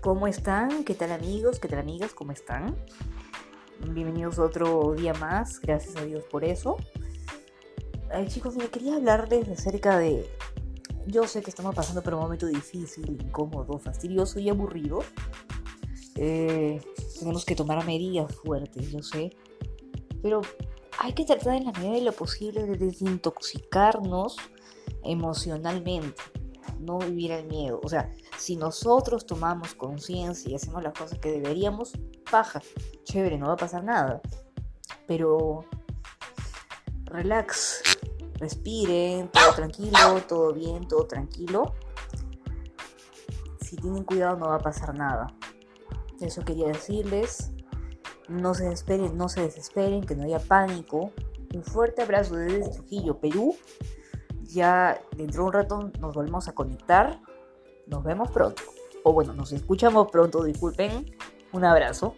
¿Cómo están? ¿Qué tal amigos? ¿Qué tal amigas? ¿Cómo están? Bienvenidos otro día más, gracias a Dios por eso. Ay, chicos, me quería hablarles acerca de... Yo sé que estamos pasando por un momento difícil, incómodo, fastidioso y aburrido. Eh, tenemos que tomar medidas fuertes, yo sé. Pero hay que tratar en la medida de lo posible de desintoxicarnos emocionalmente, no vivir el miedo. O sea, si nosotros tomamos conciencia y hacemos las cosas que deberíamos, paja, chévere, no va a pasar nada. Pero relax, respiren, todo tranquilo, todo bien, todo tranquilo. Si tienen cuidado no va a pasar nada. Eso quería decirles. No se desesperen, no se desesperen, que no haya pánico. Un fuerte abrazo desde Trujillo, Perú. Ya dentro de un rato nos volvemos a conectar. Nos vemos pronto. O bueno, nos escuchamos pronto, disculpen. Un abrazo.